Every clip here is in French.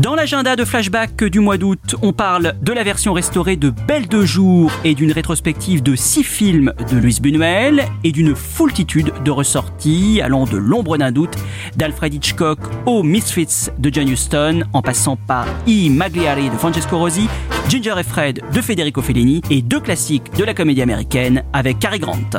Dans l'agenda de flashback du mois d'août, on parle de la version restaurée de Belle de jour et d'une rétrospective de six films de Luis Buñuel et d'une foultitude de ressorties allant de L'ombre d'un doute d'Alfred Hitchcock aux Misfits de John Huston en passant par I Magliari de Francesco Rosi, Ginger et Fred de Federico Fellini et deux classiques de la comédie américaine avec Cary Grant.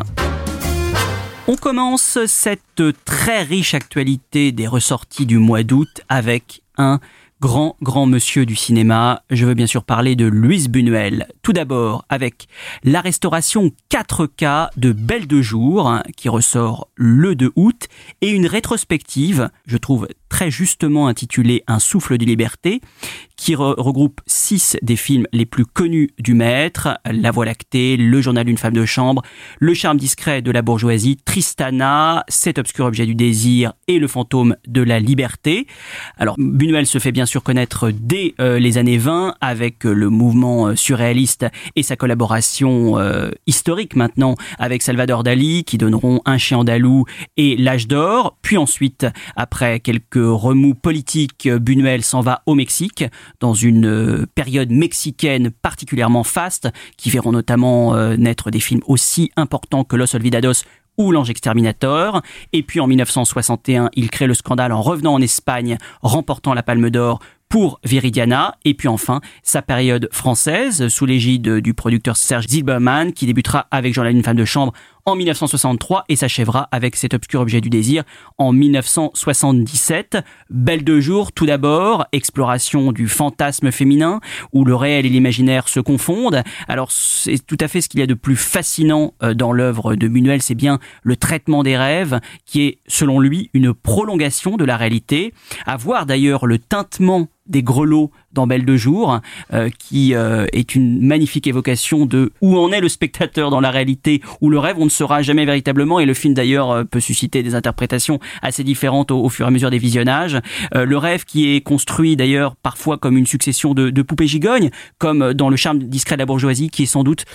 On commence cette très riche actualité des ressorties du mois d'août avec un grand, grand monsieur du cinéma. Je veux bien sûr parler de Luis Buñuel. Tout d'abord avec la restauration 4K de Belle de Jour, hein, qui ressort le 2 août, et une rétrospective, je trouve très justement intitulée Un souffle de liberté, qui re- regroupe six des films les plus connus du maître, La Voie lactée, Le journal d'une femme de chambre, Le charme discret de la bourgeoisie, Tristana, Cet obscur objet du désir et Le fantôme de la liberté. Alors Buñuel se fait bien sûr connaître dès euh, les années 20 avec euh, le mouvement euh, surréaliste et sa collaboration historique maintenant avec Salvador Dali qui donneront Un chien andalou et L'âge d'or. Puis ensuite, après quelques remous politiques, Buñuel s'en va au Mexique dans une période mexicaine particulièrement faste qui verront notamment naître des films aussi importants que Los Olvidados ou L'Ange Exterminator. Et puis en 1961, il crée le scandale en revenant en Espagne, remportant la Palme d'Or pour Viridiana. Et puis enfin, sa période française, sous l'égide du producteur Serge Zilberman, qui débutera avec d'une femme de chambre en 1963 et s'achèvera avec cet obscur objet du désir en 1977. Belle de jour, tout d'abord, exploration du fantasme féminin, où le réel et l'imaginaire se confondent. Alors c'est tout à fait ce qu'il y a de plus fascinant euh, dans l'œuvre de Buñuel, c'est bien le traitement des rêves, qui est, selon lui, une prolongation de la réalité. À voir d'ailleurs le tintement des grelots dans Belle de jour, euh, qui euh, est une magnifique évocation de où en est le spectateur dans la réalité, où le rêve on ne saura jamais véritablement, et le film d'ailleurs euh, peut susciter des interprétations assez différentes au, au fur et à mesure des visionnages. Euh, le rêve qui est construit d'ailleurs parfois comme une succession de, de poupées gigognes, comme dans Le charme discret de la bourgeoisie, qui est sans doute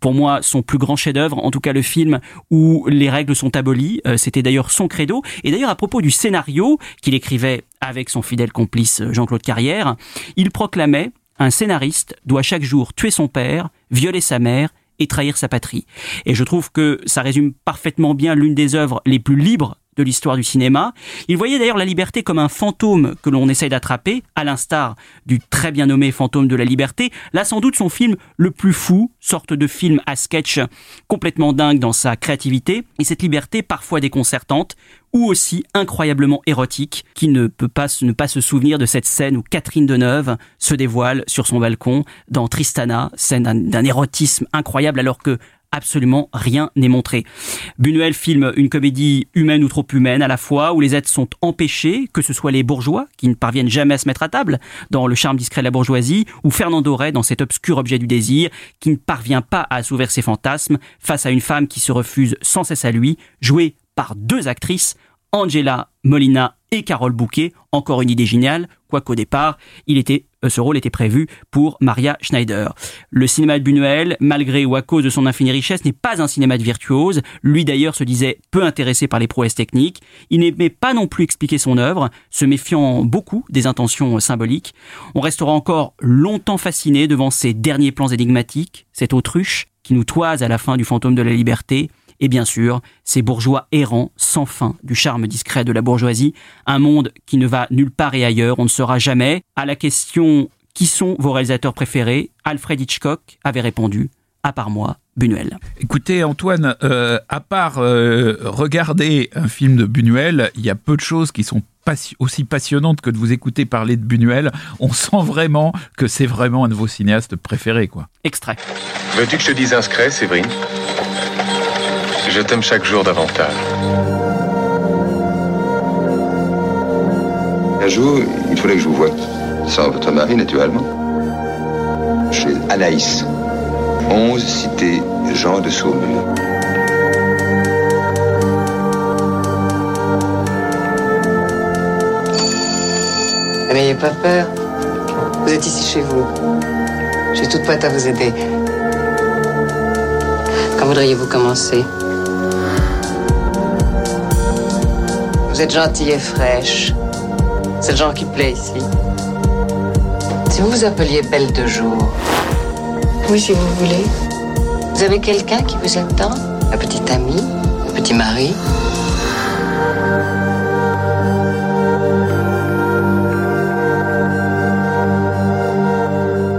pour moi son plus grand chef-d'œuvre, en tout cas le film où les règles sont abolies. Euh, C'était d'ailleurs son credo. Et d'ailleurs à propos du scénario qu'il écrivait avec son fidèle complice euh, Jean-Claude Carrière, il proclamait un scénariste doit chaque jour tuer son père, violer sa mère et trahir sa patrie. Et je trouve que ça résume parfaitement bien l'une des œuvres les plus libres de l'histoire du cinéma. Il voyait d'ailleurs la liberté comme un fantôme que l'on essaye d'attraper, à l'instar du très bien nommé Fantôme de la liberté. Là, sans doute son film le plus fou, sorte de film à sketch complètement dingue dans sa créativité, et cette liberté parfois déconcertante, ou aussi incroyablement érotique, qui ne peut pas ne pas se souvenir de cette scène où Catherine Deneuve se dévoile sur son balcon dans Tristana, scène d'un- érotisme incroyable alors que absolument rien n'est montré. Buñuel filme une comédie humaine ou trop humaine à la fois, où les êtres sont empêchés, que ce soit les bourgeois, qui ne parviennent jamais à se mettre à table, dans Le charme discret de la bourgeoisie, ou Fernando Rey dans cet obscur objet du désir, qui ne parvient pas à assouvir ses fantasmes face à une femme qui se refuse sans cesse à lui, jouée par deux actrices Angela Molina et Carole Bouquet. Encore une idée géniale, quoique au départ, euh, ce rôle était prévu pour Maria Schneider. Le cinéma de Buñuel, malgré ou à cause de son infinie richesse, n'est pas un cinéma de virtuose. Lui d'ailleurs se disait peu intéressé par les prouesses techniques. Il n'aimait pas non plus expliquer son œuvre, se méfiant beaucoup des intentions symboliques. On restera encore longtemps fasciné devant ces derniers plans énigmatiques, cette autruche qui nous toise à la fin du fantôme de la liberté, et bien sûr ces bourgeois errants sans fin du charme discret de la bourgeoisie, un monde qui ne va nulle part et ailleurs, on ne saura jamais. À la question qui sont vos réalisateurs préférés, Alfred Hitchcock avait répondu à part moi, Buñuel. Écoutez Antoine, euh, à part euh, regarder un film de Buñuel, il y a peu de choses qui sont aussi passionnantes que de vous écouter parler de Buñuel. On sent vraiment que c'est vraiment un de vos cinéastes préférés, quoi. Extrait. Veux-tu que je te dise un secret, Séverine? Je t'aime chaque jour davantage. Un jour, il fallait que je vous voie. Sans votre mari, naturellement. Chez Anaïs. 11 cité Jean de Saumur. N'ayez pas peur. Vous êtes ici chez vous. Je suis toute prête à vous aider. Quand voudriez-vous commencer? Vous êtes gentille et fraîche. C'est le genre qui plaît ici. Si vous vous appeliez Belle de Jour. Oui, si vous voulez. Vous avez quelqu'un qui vous attend? Un petit ami? Un petit mari?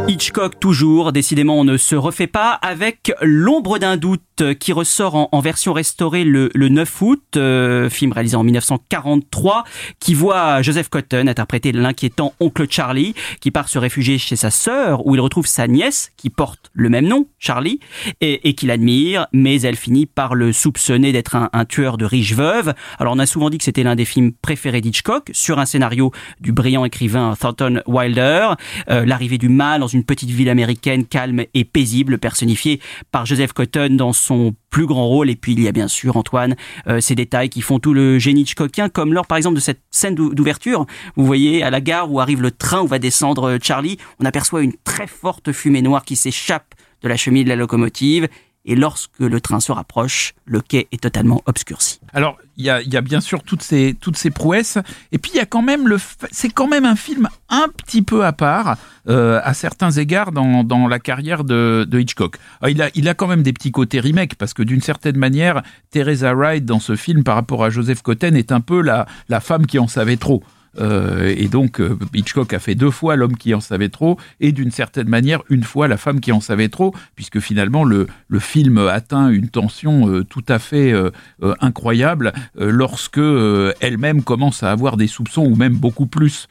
Hitchcock toujours, décidément on ne se refait pas, avec L'ombre d'un doute qui ressort en, version restaurée le, 9 août, euh, film réalisé en 1943, qui voit Joseph Cotton interpréter l'inquiétant oncle Charlie, qui part se réfugier chez sa sœur, où il retrouve sa nièce, qui porte le même nom, Charlie, et, et qu'il admire, mais elle finit par le soupçonner d'être un, tueur de riches veuves. Alors on a souvent dit que c'était l'un des films préférés d'Hitchcock, sur un scénario du brillant écrivain Thornton Wilder, euh, l'arrivée du mal dans une petite ville américaine calme et paisible, personnifiée par Joseph Cotton dans son plus grand rôle. Et puis il y a bien sûr, Antoine, euh, ces détails qui font tout le génie Hitchcockien, comme lors par exemple de cette scène d'ouverture. Vous voyez, à la gare où arrive le train où va descendre euh, Charlie, on aperçoit une très forte fumée noire qui s'échappe de la cheminée de la locomotive et lorsque le train se rapproche, le quai est totalement obscurci. Alors, il y a, bien sûr toutes ces, toutes ces prouesses, et puis il y a quand même le, c'est quand même un film un petit peu à part euh, à certains égards dans, dans la carrière de, de Hitchcock. Alors, il a, il a quand même des petits côtés remake parce que d'une certaine manière, Teresa Wright dans ce film par rapport à Joseph Cotten est un peu la, la femme qui en savait trop. Euh, et donc euh, Hitchcock a fait deux fois l'homme qui en savait trop et d'une certaine manière une fois la femme qui en savait trop, puisque finalement le, le film atteint une tension euh, tout à fait incroyable lorsque elle-même commence à avoir des soupçons ou même beaucoup plus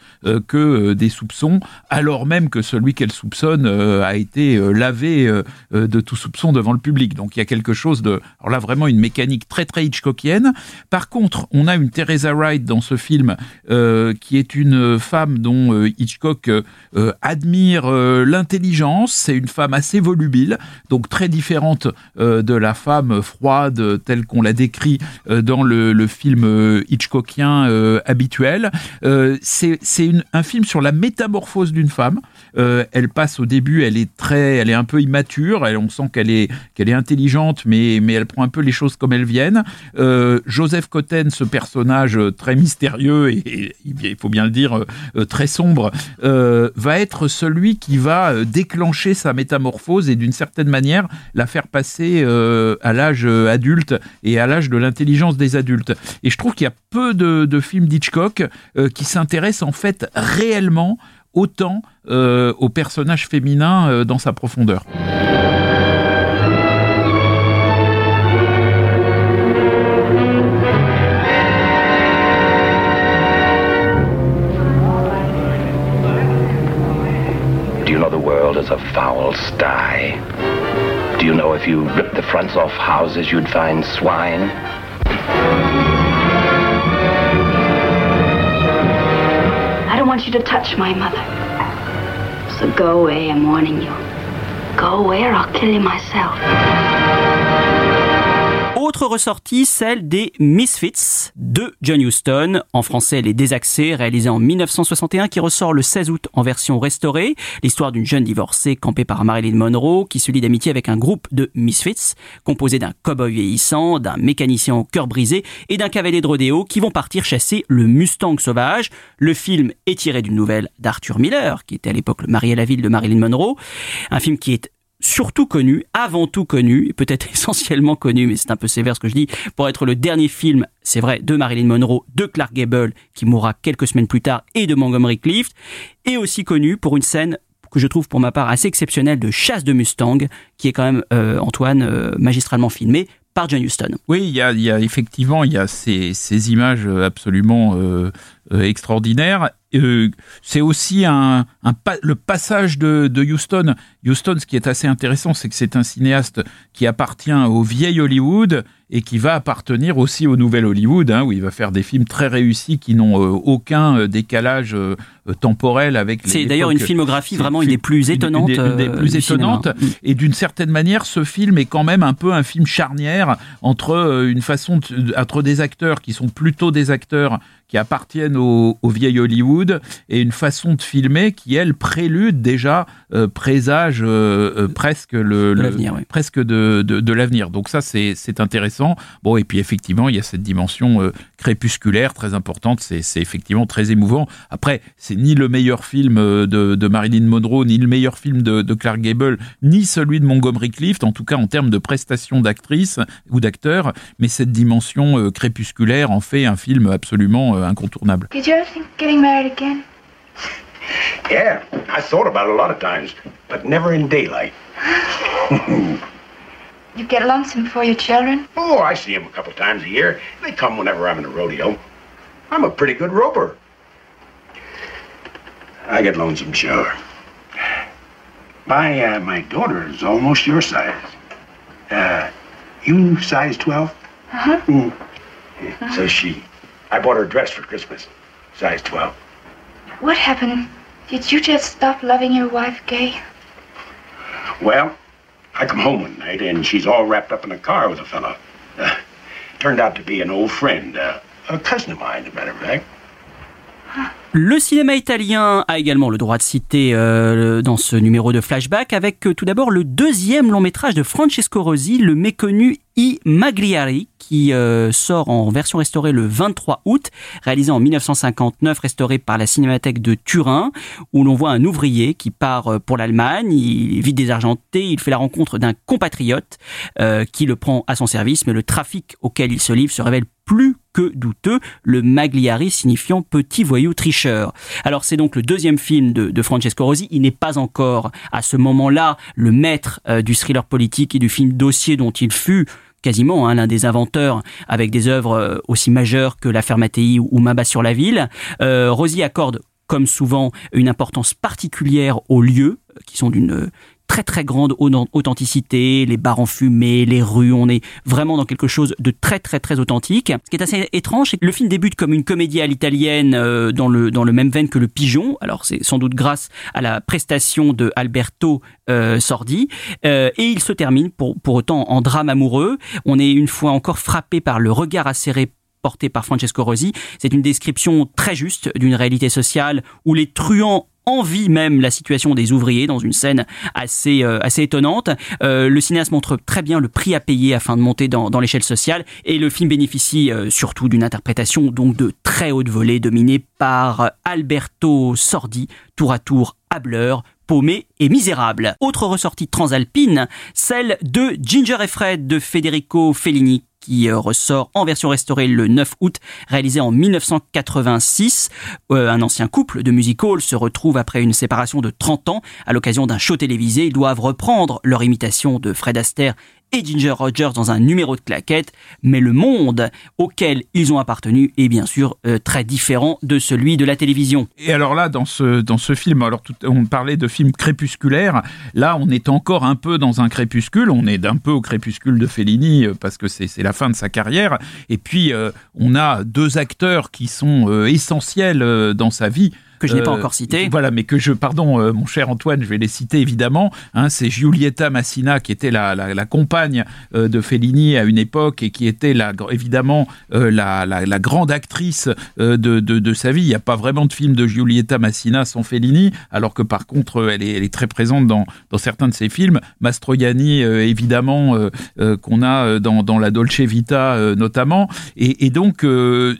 que des soupçons, alors même que celui qu'elle soupçonne a été lavé de tout soupçon devant le public. Donc il y a quelque chose de, alors là vraiment une mécanique très très Hitchcockienne. Par contre, on a une Teresa Wright dans ce film qui est une femme dont euh, Hitchcock euh, admire euh, l'intelligence. C'est une femme assez volubile, donc très différente de la femme froide telle qu'on la décrit dans le, film Hitchcockien habituel. C'est un film sur la métamorphose d'une femme. elle passe au début, elle est très, elle est un peu immature. On sent qu'elle est, qu'elle est intelligente, mais, mais elle prend un peu les choses comme elles viennent. Joseph Cotten, ce personnage très mystérieux et, et il faut bien le dire, euh, euh, très sombre, euh, va être celui qui va déclencher sa métamorphose et d'une certaine manière la faire passer à l'âge adulte et à l'âge de l'intelligence des adultes. Et je trouve qu'il y a peu de, films d'Hitchcock qui s'intéressent en fait réellement autant aux personnages féminins dans sa profondeur. As a foul sty. Do you know if you ripped the fronts off houses, you'd find swine? I don't want you to touch my mother. So go away, I'm warning you. Go away or I'll kill you myself. Autre ressortie, celle des Misfits de John Huston, en français Les Désaxés, réalisé en 1961, qui ressort le 16 août en version restaurée. L'histoire d'une jeune divorcée campée par Marilyn Monroe qui se lie d'amitié avec un groupe de Misfits, composé d'un cow-boy vieillissant, d'un mécanicien au cœur brisé et d'un cavalier de rodéo qui vont partir chasser le Mustang sauvage. Le film est tiré d'une nouvelle d'Arthur Miller, qui était à l'époque le mari à la ville de Marilyn Monroe. Un film qui est surtout connu, avant tout connu, peut-être essentiellement connu, mais c'est un peu sévère ce que je dis, pour être le dernier film, c'est vrai, de Marilyn Monroe, de Clark Gable, qui mourra quelques semaines plus tard, et de Montgomery Clift, et aussi connu pour une scène que je trouve pour ma part assez exceptionnelle de chasse de Mustang, qui est quand même, euh, Antoine, euh, magistralement filmé par John Huston. Oui, il y a, effectivement il y a ces, images absolument euh, euh, extraordinaires. Euh, c'est aussi un, le passage de, Houston. Houston, ce qui est assez intéressant, c'est que c'est un cinéaste qui appartient au vieil Hollywood et qui va appartenir aussi au nouvel Hollywood, hein, où il va faire des films très réussis qui n'ont aucun décalage euh, euh, temporel avec. C'est d'ailleurs une filmographie vraiment une- une des plus étonnantes. Une des, une des euh, plus cinéma. étonnantes. Et d'une certaine manière, ce film est quand même un peu un film charnière entre euh, une façon de- entre des acteurs qui sont plutôt des acteurs qui appartiennent au, au vieil Hollywood et une façon de filmer qui elle prélude déjà euh, présage euh, presque le, De le- l'avenir, oui. presque de, de, de l'avenir. Donc ça c'est c'est intéressant. Bon et puis effectivement il y a cette dimension euh, crépusculaire très importante. C'est c'est effectivement très émouvant. Après c'est ni le meilleur film euh, de, de Marilyn Monroe ni le meilleur film de, de Clark Gable ni celui de Montgomery Clift en tout cas en termes de prestations d'actrice ou d'acteur. Mais cette dimension euh, crépusculaire en fait un film absolument euh, incontournable. Did you ever think of getting married again? Yeah, I thought about it a lot of times, but never in daylight. You get lonesome for your children? Oh, I see them a couple times a year. They come whenever I'm in a rodeo. I'm a pretty good roper. I get lonesome, sure. My uh, my daughter is almost your size. Uh, you size 12? Uh-huh. Mm. So she. I bought her a dress for Christmas. Size 12. What happened? Did you just stop loving your wife, Gay? Well, I come home one night and she's all wrapped up in a car with a fellow. Uh, turned out to be an old friend, uh, a cousin of mine, as a matter of fact. Le cinéma italien a également le droit de citer euh, dans ce numéro de flashback avec euh, tout d'abord le deuxième long métrage de Francesco Rosi, le méconnu I Magliari, qui euh, sort en version restaurée le 23 août, réalisé en 1959, restauré par la Cinémathèque de Turin, où l'on voit un ouvrier qui part euh, pour l'Allemagne, il vite désargenté, il fait la rencontre d'un compatriote euh, qui le prend à son service, mais le trafic auquel il se livre se révèle plus que douteux, le Magliari signifiant petit voyou tricheur. Alors c'est donc le deuxième film de, Francesco Rosi, il n'est pas encore à ce moment-là le maître euh, du thriller politique et du film dossier dont il fut quasiment hein, l'un des inventeurs avec des œuvres euh, aussi majeures que L'affaire Mattei ou, ou Maba sur la ville. Euh, accorde comme souvent une importance particulière aux lieux euh, qui sont d'une très très grande au- authenticité, les bars enfumés, les rues, on est vraiment dans quelque chose de très très très authentique. Ce qui est assez étrange, c'est que le film débute comme une comédie à l'italienne euh, dans le dans le même veine que Le Pigeon. Alors c'est sans doute grâce à la prestation de Alberto euh, Sordi Euh, et il se termine pour pour autant en drame amoureux. On est une fois encore frappé par le regard acéré porté par Francesco Rosi. C'est une description très juste d'une réalité sociale où les truands envient même la situation des ouvriers dans une scène assez euh, assez étonnante. Euh, le cinéaste montre très bien le prix à payer afin de monter dans, dans l'échelle sociale et le film bénéficie euh, surtout d'une interprétation donc de très haute volée dominée par Alberto Sordi, tour à tour hableur, paumé et misérable. Autre ressortie transalpine, celle de Ginger et Fred de Federico Fellini qui euh, ressort en version restaurée le 9 août, réalisé en 1986. Euh, un ancien couple de music hall se retrouve après une séparation de 30 ans à l'occasion d'un show télévisé. Ils doivent reprendre leur imitation de Fred Astaire et Ginger Rogers dans un numéro de claquette, mais le monde auquel ils ont appartenu est bien sûr euh, très différent de celui de la télévision. Et alors là, dans ce, dans ce film, alors on parlait de film crépusculaire, là on est encore un peu dans un crépuscule, on est d'un peu au crépuscule de Fellini euh, parce que c'est la fin de sa carrière, et puis euh, on a deux acteurs qui sont essentiels dans sa vie, que je n'ai pas encore cité. Voilà, mais que je, pardon, mon cher Antoine, je vais les citer évidemment. Hein, c'est Giulietta Massina qui était la, la, compagne de Fellini à une époque et qui était la, évidemment la, la, grande actrice de, de, de, sa vie. Il n'y a pas vraiment de film de Giulietta Massina sans Fellini, alors que par contre, elle est, elle est très présente dans, dans certains de ses films. Mastroianni, évidemment, qu'on a dans, dans la Dolce Vita notamment. Et, et donc,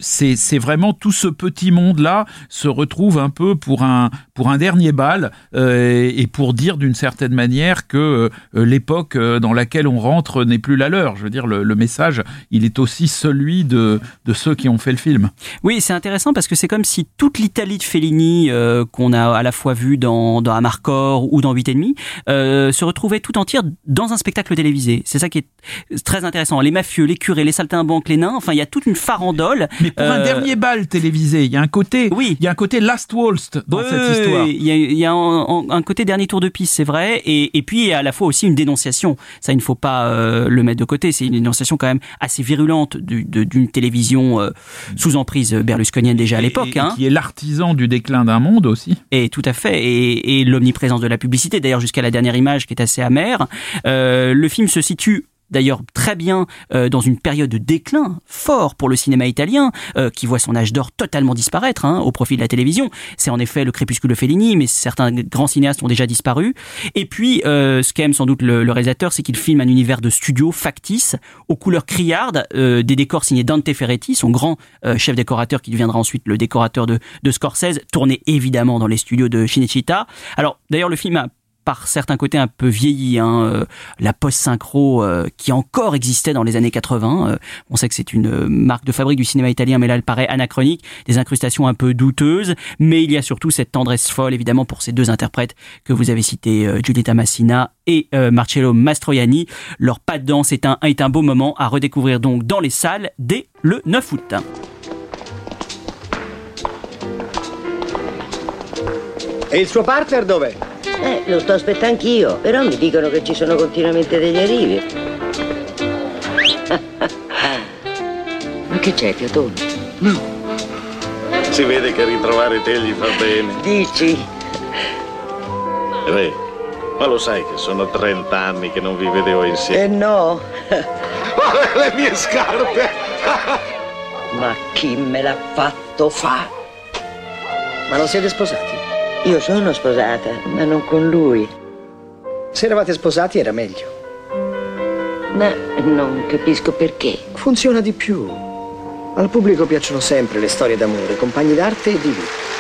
c'est vraiment tout ce petit monde-là se retrouve un peu pour un, pour un dernier bal euh, et pour dire d'une certaine manière que euh, l'époque euh, dans laquelle on rentre n'est plus la leur. Je veux dire, le, message, il est aussi celui de, de ceux qui ont fait le film. Oui, c'est intéressant parce que c'est comme si toute l'Italie de Fellini, qu'on a à la fois vu dans, dans Amarcord ou dans 8 et demi, se retrouvait tout entière dans un spectacle télévisé. C'est ça qui est très intéressant. Les mafieux, les curés, les saltimbanques, les nains, enfin, il y a toute une farandole. Mais pour un dernier bal télévisé, il y a un côté, oui. il y a un côté Last Dans cette histoire. Il y a, un, côté dernier tour de piste, c'est vrai, et, et puis à la fois aussi une dénonciation. Ça, il ne faut pas euh, le mettre de côté. C'est une dénonciation quand même assez virulente d'une télévision euh, sous emprise berlusconienne déjà à l'époque. Hein. Qui est l'artisan du déclin d'un monde aussi. Et tout à fait, et, et l'omniprésence de la publicité. D'ailleurs, jusqu'à la dernière image qui est assez amère. Euh, le film se situe d'ailleurs très bien euh, dans une période de déclin fort pour le cinéma italien, euh, qui voit son âge d'or totalement disparaître hein, au profit de la télévision. C'est en effet le crépuscule de Fellini, mais certains grands cinéastes ont déjà disparu. Et puis, euh, ce qu'aime sans doute le, réalisateur, c'est qu'il filme un univers de studio factice, aux couleurs criardes, des décors signés Dante Ferretti, son grand chef décorateur qui deviendra ensuite le décorateur de, de Scorsese, tourné évidemment dans les studios de Cinecittà. Alors, d'ailleurs, le film a par certains côtés un peu vieilli. Hein, euh, la post-synchro euh, qui encore existait dans les années 80. Euh, on sait que c'est une marque de fabrique du cinéma italien, mais là elle paraît anachronique. Des incrustations un peu douteuses, mais il y a surtout cette tendresse folle évidemment pour ces deux interprètes que vous avez cités, Giulietta Massina et Marcello Mastroianni. Leur pas de danse est un, est beau moment à redécouvrir donc dans les salles dès le 9 août. Eh, lo sto aspettando anch'io, però mi dicono che ci sono continuamente degli arrivi. Ma che c'è, Fiatone? No. Si vede che ritrovare te gli fa bene. Dici? Beh, ma lo sai che sono 30 anni che non vi vedevo insieme. Eh no. le mie scarpe! ma chi me l'ha fatto fa? Ma non siete sposati? Io sono sposata, ma non con lui. Se eravate sposati era meglio. Ma non capisco perché. Funziona di più. Al pubblico piacciono sempre le storie d'amore, compagni d'arte e di vita.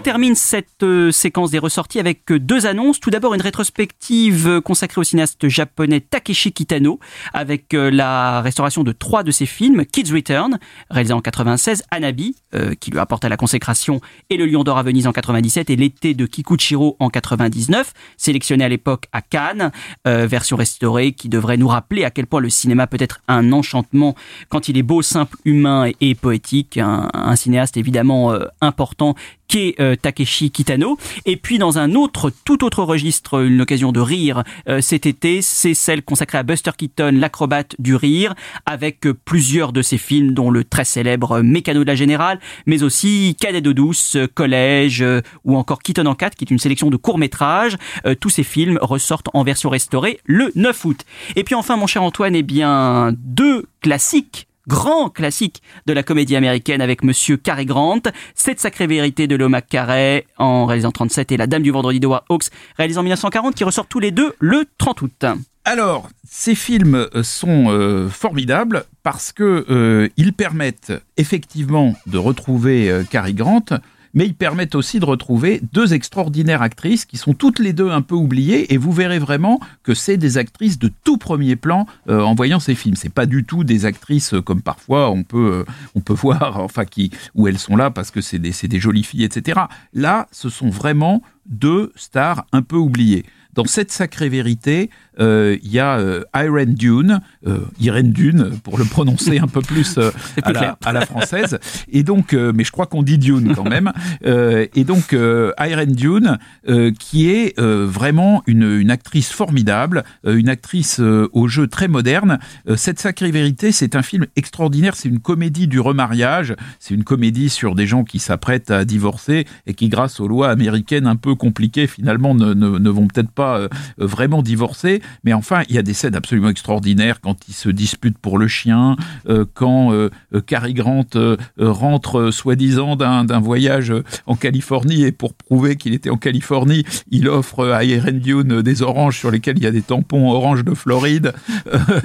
On termine cette euh, séquence des ressorties avec euh, deux annonces. Tout d'abord, une rétrospective euh, consacrée au cinéaste japonais Takeshi Kitano, avec la restauration de trois de ses films, Kids Return, réalisé en 96, Anabi, qui lui apporte à la consécration, et Le Lion d'Or à Venise en 97, et L'été de Kikuchiro en 99, sélectionné à l'époque à Cannes, version restaurée qui devrait nous rappeler à quel point le cinéma peut être un enchantement quand il est beau, simple, humain et, poétique. Un, cinéaste évidemment important qui est euh, Takeshi Kitano. Et puis dans un autre, tout autre registre, une occasion de rire euh, cet été, c'est celle consacrée à Buster Keaton, l'acrobate du rire, avec euh, plusieurs de ses films, dont le très célèbre Mécano de la Générale, mais aussi Cadet de douce, Collège, ou encore Keaton en 4, qui est une sélection de courts-métrages. tous ces films ressortent en version restaurée le 9 août. Et puis enfin, mon cher Antoine, eh bien, deux classiques grand classique de la comédie américaine avec Monsieur Cary Grant, Cette sacrée vérité de Loma Carey en réalisant 37 et La Dame du Vendredi de War Hawks réalisant 1940 qui ressortent tous les deux le 30 août. Alors, ces films euh, sont euh, formidables parce que euh, ils permettent effectivement de retrouver Cary Grant, mais ils permettent aussi de retrouver deux extraordinaires actrices qui sont toutes les deux un peu oubliées et vous verrez vraiment que c'est des actrices de tout premier plan euh, en voyant ces films. C'est pas du tout des actrices euh, comme parfois on peut euh, on peut voir enfin qui où elles sont là parce que c'est des des jolies filles etc. Là, ce sont vraiment deux stars un peu oubliées. Dans cette sacrée vérité, il y a euh, Iron Dune, euh, Irene Dune pour le prononcer un peu plus, euh, à, la, clair. à la française. Et donc, euh, mais je crois qu'on dit Dune quand même. Euh, et donc, euh, Irene Dune, euh, qui est euh, vraiment une, une actrice formidable, euh, une actrice euh, au jeu très moderne. Euh, Cette sacrée vérité, c'est un film extraordinaire. C'est une comédie du remariage. C'est une comédie sur des gens qui s'apprêtent à divorcer et qui, grâce aux lois américaines un peu compliquées, finalement ne, ne, ne vont peut-être pas euh, vraiment divorcer. Mais enfin, il y a des scènes absolument extraordinaires quand ils se disputent pour le chien, euh, quand euh, euh, Cary Grant euh, rentre soi-disant d'un voyage en Californie et pour prouver qu'il était en Californie, il offre à Irene Dune des oranges sur lesquels il y a des tampons orange de Floride.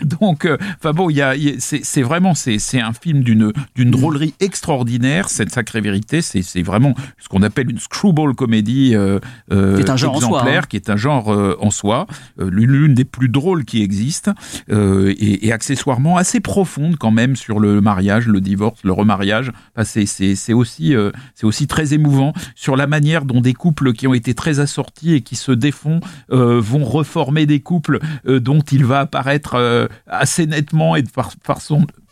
Donc, enfin bon, il y a, il y a- c'est vraiment c'est un film d'une d'une drôlerie extraordinaire. Cette sacrée vérité, c'est vraiment ce qu'on appelle une screwball comédie Qui est un genre en soi, exemplaire, hein. qui est un genre en soi, euh, l'une des plus drôles qui existent euh, et, accessoirement assez profonde quand même sur le mariage, le divorce, le remariage. C'est aussi euh, c'est aussi très émouvant sur la manière dont des couples qui ont été très assortis et qui se défont euh, vont reformer des couples dont il va apparaître assez nettement et par, par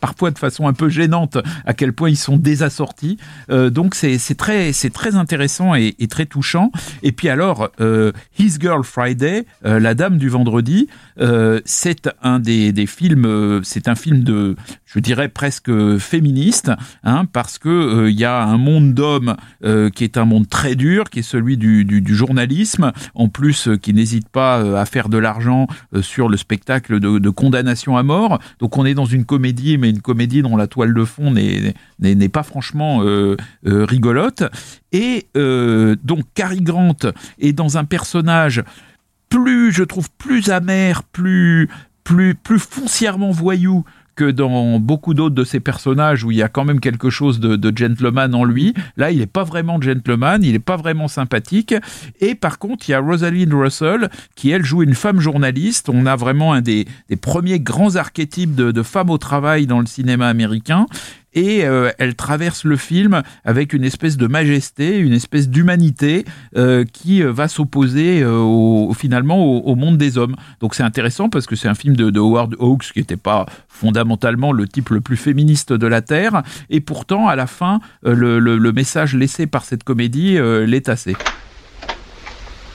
parfois de façon un peu gênante à quel point ils sont désassortis. Euh, donc c'est très très intéressant et, et très touchant. Et puis alors euh, His Girl Friday, euh, la Dame du vendredi, euh, c'est un des, films, euh, c'est un film de, je dirais presque féministe, hein, parce que euh, il y a un monde d'hommes qui est un monde très dur, qui est celui du, journalisme, en plus qui n'hésite pas à faire de l'argent sur le spectacle de, condamnation à mort. Donc on est dans une comédie, mais une comédie dont la toile de fond n'est pas franchement rigolote. Et donc Cary Grant est dans un personnage plus, je trouve, plus amer, plus, plus, plus foncièrement voyou que dans beaucoup d'autres de ces personnages où il y a quand même quelque chose de, gentleman en lui. Là, il n'est pas vraiment gentleman, il n'est pas vraiment sympathique. Et par contre, il y a Rosalind Russell qui, elle, joue une femme journaliste. On a vraiment un des, des premiers grands archétypes de, de femmes au travail dans le cinéma américain et euh, elle traverse le film avec une espèce de majesté, une espèce d'humanité euh, qui euh, va s'opposer euh, au, finalement au, au monde des hommes. Donc c'est intéressant parce que c'est un film de, de Howard Hawks qui n'était pas fondamentalement le type le plus féministe de la Terre, et pourtant à la fin le, le- le message laissé par cette comédie euh, l'est assez.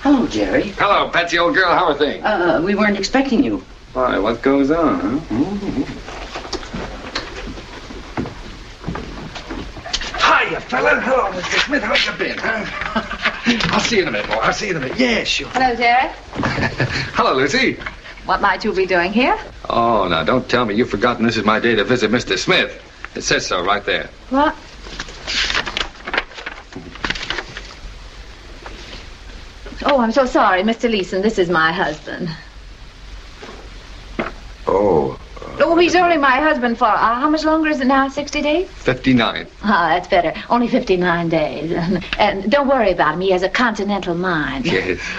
Hello, Jerry. Hello, Patsy, old girl. How are things? Uh, we weren't expecting you. Why, what goes on, huh? Hiya, fella. Hello, Mr. Smith. How you been, huh? I'll see you in a minute, boy. I'll see you in a minute. Yeah, sure. Hello, Derek. Hello, Lucy. What might you be doing here? Oh, now, don't tell me you've forgotten this is my day to visit Mr. Smith. It says so right there. What? Oh, I'm so sorry, Mr. Leeson. This is my husband. Oh, Oh, he's only my husband for uh, how much longer is it now? 60 days? 59. Ah, that's better. Only 59 days. And, and don't worry about him. He has a continental mind. Yes.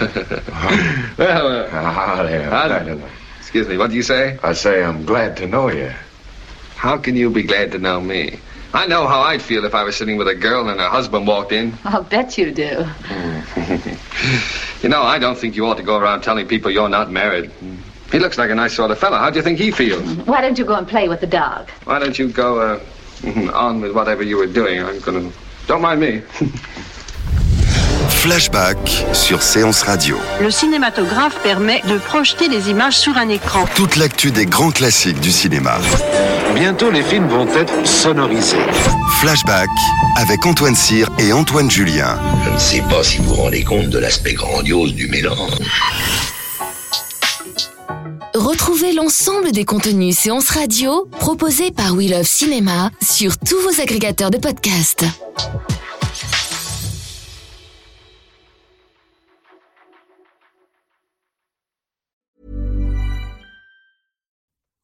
well, uh, Ah, there. I- glad to know. excuse me, what do you say? I say I'm glad to know you. How can you be glad to know me? I know how I'd feel if I was sitting with a girl and her husband walked in. I'll bet you do. You know, I don't think you ought to go around telling people you're not married. He looks like a nice sort of fellow. How do you think he feels? Why don't you go and play with the dog? Why don't you go uh, on with whatever you were doing? I'm gonna. Don't mind me. Flashback sur Séance Radio. Le cinématographe permet de projeter des images sur un écran. Toute l'actu des grands classiques du cinéma. Bientôt, les films vont être sonorisés. Flashback avec Antoine Cyr et Antoine Julien. Je ne sais pas si vous vous rendez compte de l'aspect grandiose du mélange. Retrouvez l'ensemble des contenus séances radio proposés par We Love Cinéma sur tous vos agrégateurs de podcasts.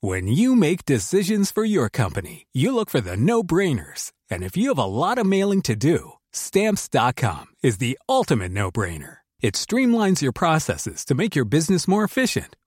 When you make decisions for your company, you look for the no brainers. And if you have a lot of mailing to do, stamps.com is the ultimate no brainer. It streamlines your processes to make your business more efficient,